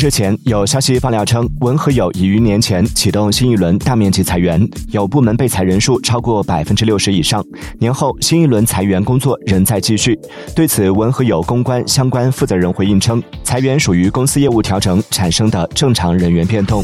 之前有消息爆料称文和友已于年前启动新一轮大面积裁员有部门被裁人数超过百分之六十以上。年后新一轮裁员工作仍在继续。对此文和友公关相关负责人回应称裁员属于公司业务调整产生的正常人员变动。